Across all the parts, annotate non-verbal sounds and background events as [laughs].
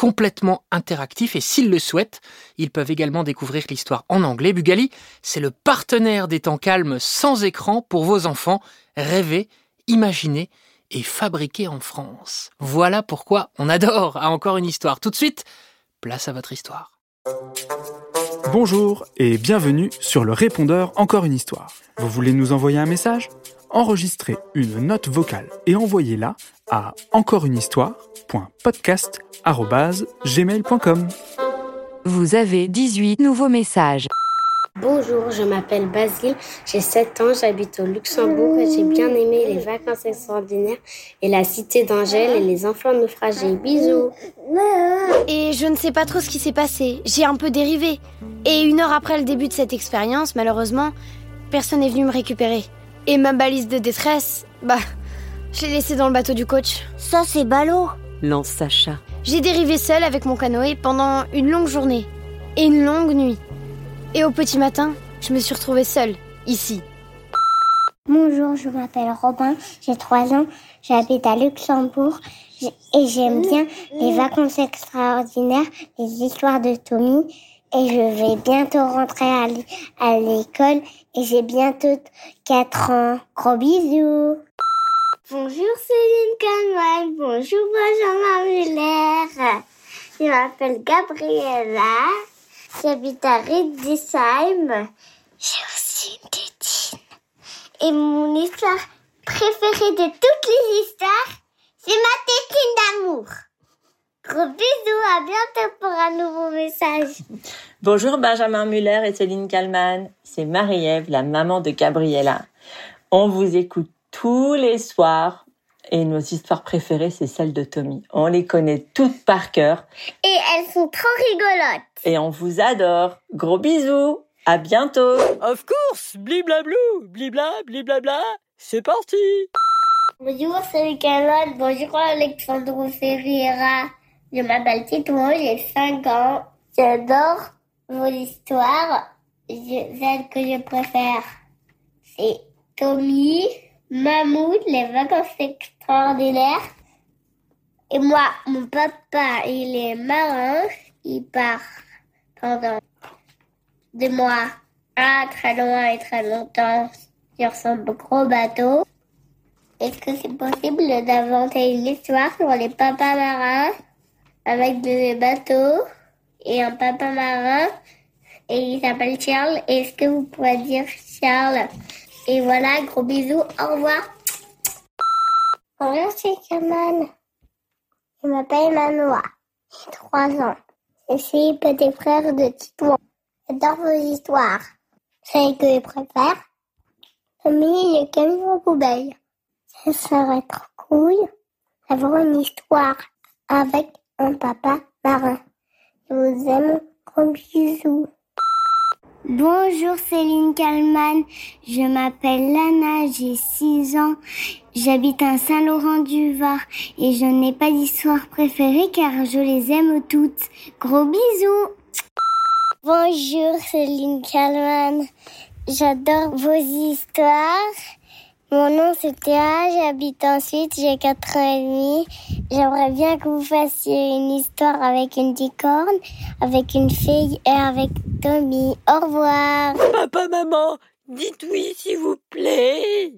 complètement interactifs et s'ils le souhaitent, ils peuvent également découvrir l'histoire en anglais. Bugali, c'est le partenaire des temps calmes sans écran pour vos enfants. Rêver, imaginer et fabriquer en France. Voilà pourquoi on adore à encore une histoire. Tout de suite, place à votre histoire. Bonjour et bienvenue sur le répondeur Encore une histoire. Vous voulez nous envoyer un message? Enregistrez une note vocale et envoyez-la à encoreunehistoire.podcast@gmail.com. Vous avez 18 nouveaux messages. Bonjour, je m'appelle Basile, j'ai 7 ans, j'habite au Luxembourg et j'ai bien aimé les vacances extraordinaires et la cité d'Angèle et les enfants naufragés. Bisous. Et je ne sais pas trop ce qui s'est passé, j'ai un peu dérivé. Et une heure après le début de cette expérience, malheureusement, personne n'est venu me récupérer. Et ma balise de détresse, bah, je l'ai laissée dans le bateau du coach. Ça, c'est ballot. Lance Sacha. J'ai dérivé seule avec mon canoë pendant une longue journée et une longue nuit. Et au petit matin, je me suis retrouvée seule, ici. Bonjour, je m'appelle Robin, j'ai 3 ans, j'habite à Luxembourg et j'aime bien les vacances extraordinaires, les histoires de Tommy et je vais bientôt rentrer à l'école et j'ai bientôt 4 ans. Gros bisous Bonjour Céline Kahneman, bonjour Benjamin Muller. Je m'appelle Gabriella, j'habite à Riedisheim. J'ai aussi une tétine. Et mon histoire préférée de toutes les histoires, c'est ma tétine d'amour. Gros bisous, à bientôt pour un nouveau message. Bonjour Benjamin Muller et Céline Kalman, c'est Marie-Ève, la maman de Gabriella. On vous écoute tous les soirs et nos histoires préférées, c'est celles de Tommy. On les connaît toutes par cœur. Et elles sont trop rigolotes. Et on vous adore. Gros bisous. À bientôt. Of course. Bliblablou. Blibla, bliblabla. C'est parti. Bonjour, c'est Kalman. Bonjour, Alexandre Ferreira. Je m'appelle Tito, j'ai 5 ans. J'adore vos histoires. celle que je préfère, c'est Tommy, Mammouth, les vacances extraordinaires. Et moi, mon papa, il est marin. Il part pendant deux mois à très loin et très longtemps sur son gros bateau. Est-ce que c'est possible d'inventer une histoire sur les papas marins? Avec des bateaux et un papa marin et il s'appelle Charles. Est-ce que vous pouvez dire Charles? Et voilà, gros bisous, au revoir. Bonjour, c'est Kaman. Je m'appelle Manoa. J'ai 3 ans. Je suis petit frère de Titouan. J'adore vos histoires. Celle que je préfère, Tommy le camion poubelle. Ça serait trop cool d'avoir une histoire avec un papa marin. Je vous aime, gros bisous. Bonjour Céline Kalman, je m'appelle Lana, j'ai 6 ans, j'habite à Saint-Laurent-du-Var et je n'ai pas d'histoire préférée car je les aime toutes. Gros bisous Bonjour Céline Kalman, j'adore vos histoires. Mon nom c'est Théa, j'habite ensuite, j'ai 4 ans et demi. J'aimerais bien que vous fassiez une histoire avec une licorne, avec une fille et avec Tommy. Au revoir. [laughs] Papa, maman, dites oui s'il vous plaît.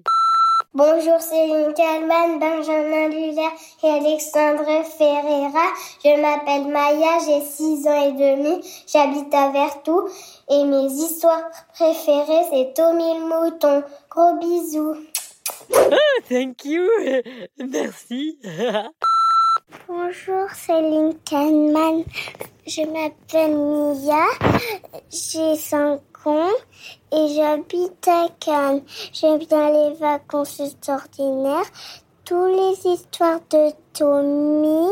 Bonjour Céline Kalman, Benjamin Luller et Alexandre Ferreira. Je m'appelle Maya, j'ai 6 ans et demi. J'habite à Vertou et mes histoires préférées c'est Tommy le mouton. Gros bisous. Thank you. [laughs] Merci. [laughs] Bonjour, c'est Kahneman. Je m'appelle Mia, j'ai 5 ans et j'habite à Cannes. J'aime bien les vacances extraordinaires, toutes les histoires de Tommy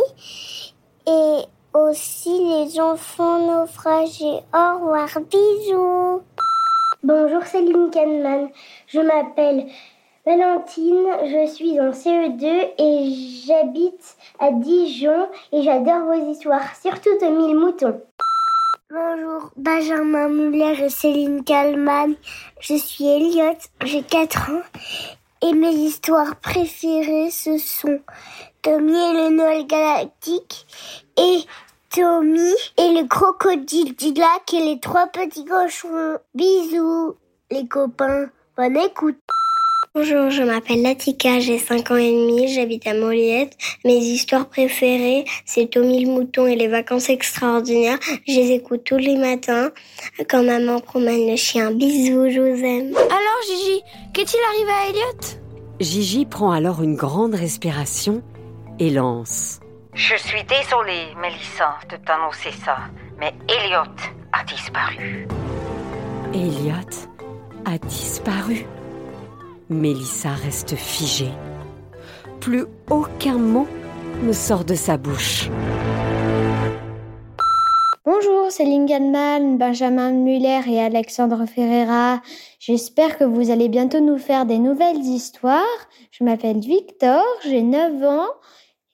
et aussi les enfants naufragés. Au revoir, bisous. Bonjour, c'est Kahneman. Je m'appelle Valentine, je suis en CE2 et j'habite à Dijon et j'adore vos histoires, surtout de moutons. Bonjour, Benjamin Muller et Céline Kallmann. Je suis Elliot, j'ai 4 ans et mes histoires préférées ce sont Tommy et le Noël galactique et Tommy et le crocodile du lac et les trois petits cochons. Bisous les copains, bonne écoute. Bonjour, je m'appelle Latika, j'ai 5 ans et demi, j'habite à Moliette. Mes histoires préférées, c'est Tommy le mouton et les vacances extraordinaires. Je les écoute tous les matins quand maman promène le chien. Bisous, je vous aime. Alors Gigi, qu'est-il arrivé à Elliot Gigi prend alors une grande respiration et lance. Je suis désolée, Mélissa, de t'annoncer ça, mais Elliot a disparu. Elliot a disparu. Mélissa reste figée. Plus aucun mot ne sort de sa bouche. Bonjour, c'est Lingenman, Benjamin Muller et Alexandre Ferreira. J'espère que vous allez bientôt nous faire des nouvelles histoires. Je m'appelle Victor, j'ai 9 ans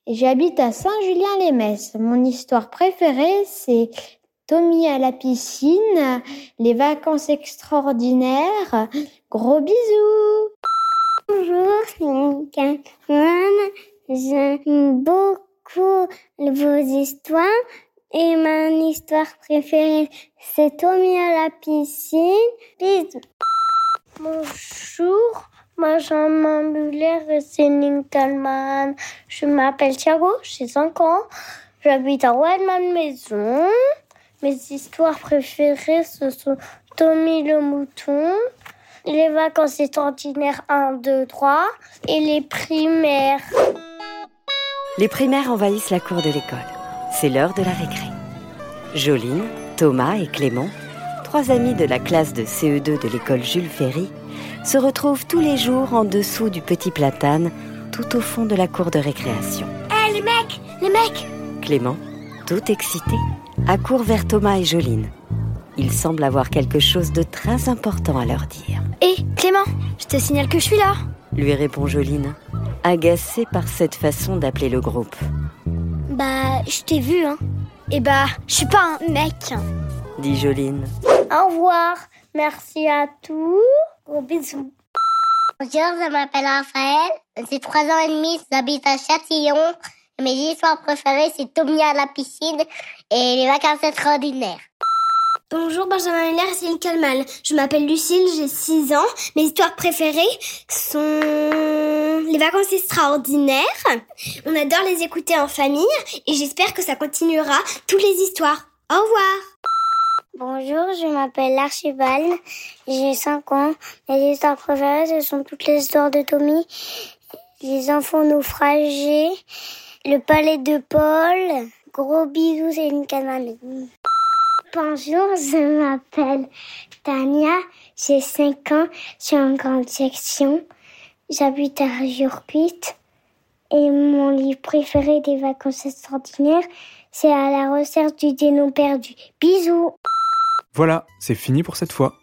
et j'habite à Saint-Julien-les-Messes. Mon histoire préférée, c'est Tommy à la piscine, les vacances extraordinaires. Gros bisous Bonjour, c'est J'aime beaucoup vos histoires. Et mon histoire préférée, c'est Tommy à la piscine. Bisous. Bonjour, Benjamin Muller et Céline Talman. Je m'appelle Thiago, j'ai 5 ans. J'habite à Wildman Maison. Mes histoires préférées, ce sont Tommy le mouton, les vacances extraordinaires 1, 2, 3 et les primaires. Les primaires envahissent la cour de l'école. C'est l'heure de la récré. Joline, Thomas et Clément, trois amis de la classe de CE2 de l'école Jules Ferry, se retrouvent tous les jours en dessous du petit platane, tout au fond de la cour de récréation. Hé, les mecs Les mecs Clément, tout excité, accourt vers Thomas et Joline. Il semble avoir quelque chose de très important à leur dire. Hé, Clément, je te signale que je suis là lui répond Joline, agacée par cette façon d'appeler le groupe. Bah, je t'ai vu, hein. Et bah, je suis pas un mec, dit Joline. Au revoir, merci à tous, gros bisous. Bonjour, je m'appelle Raphaël, j'ai 3 ans et demi, j'habite à Châtillon. Mes histoires préférées, c'est Tommy à la piscine et les vacances extraordinaires. Bonjour Benjamin Miller, c'est une Kalman. Je m'appelle Lucille, j'ai 6 ans. Mes histoires préférées sont les vacances extraordinaires. On adore les écouter en famille et j'espère que ça continuera toutes les histoires. Au revoir. Bonjour, je m'appelle l'Archibald, j'ai 5 ans. Mes histoires préférées, ce sont toutes les histoires de Tommy, les enfants naufragés, le palais de Paul. Gros bisous, c'est une Kalman. Bonjour, je m'appelle Tania, j'ai 5 ans, je suis en grande section, j'habite à Jurpit et mon livre préféré des vacances extraordinaires, c'est à la recherche du dénom perdu. Bisous Voilà, c'est fini pour cette fois.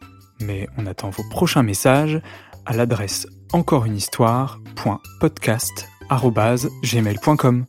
Mais on attend vos prochains messages à l'adresse arrobase gmail.com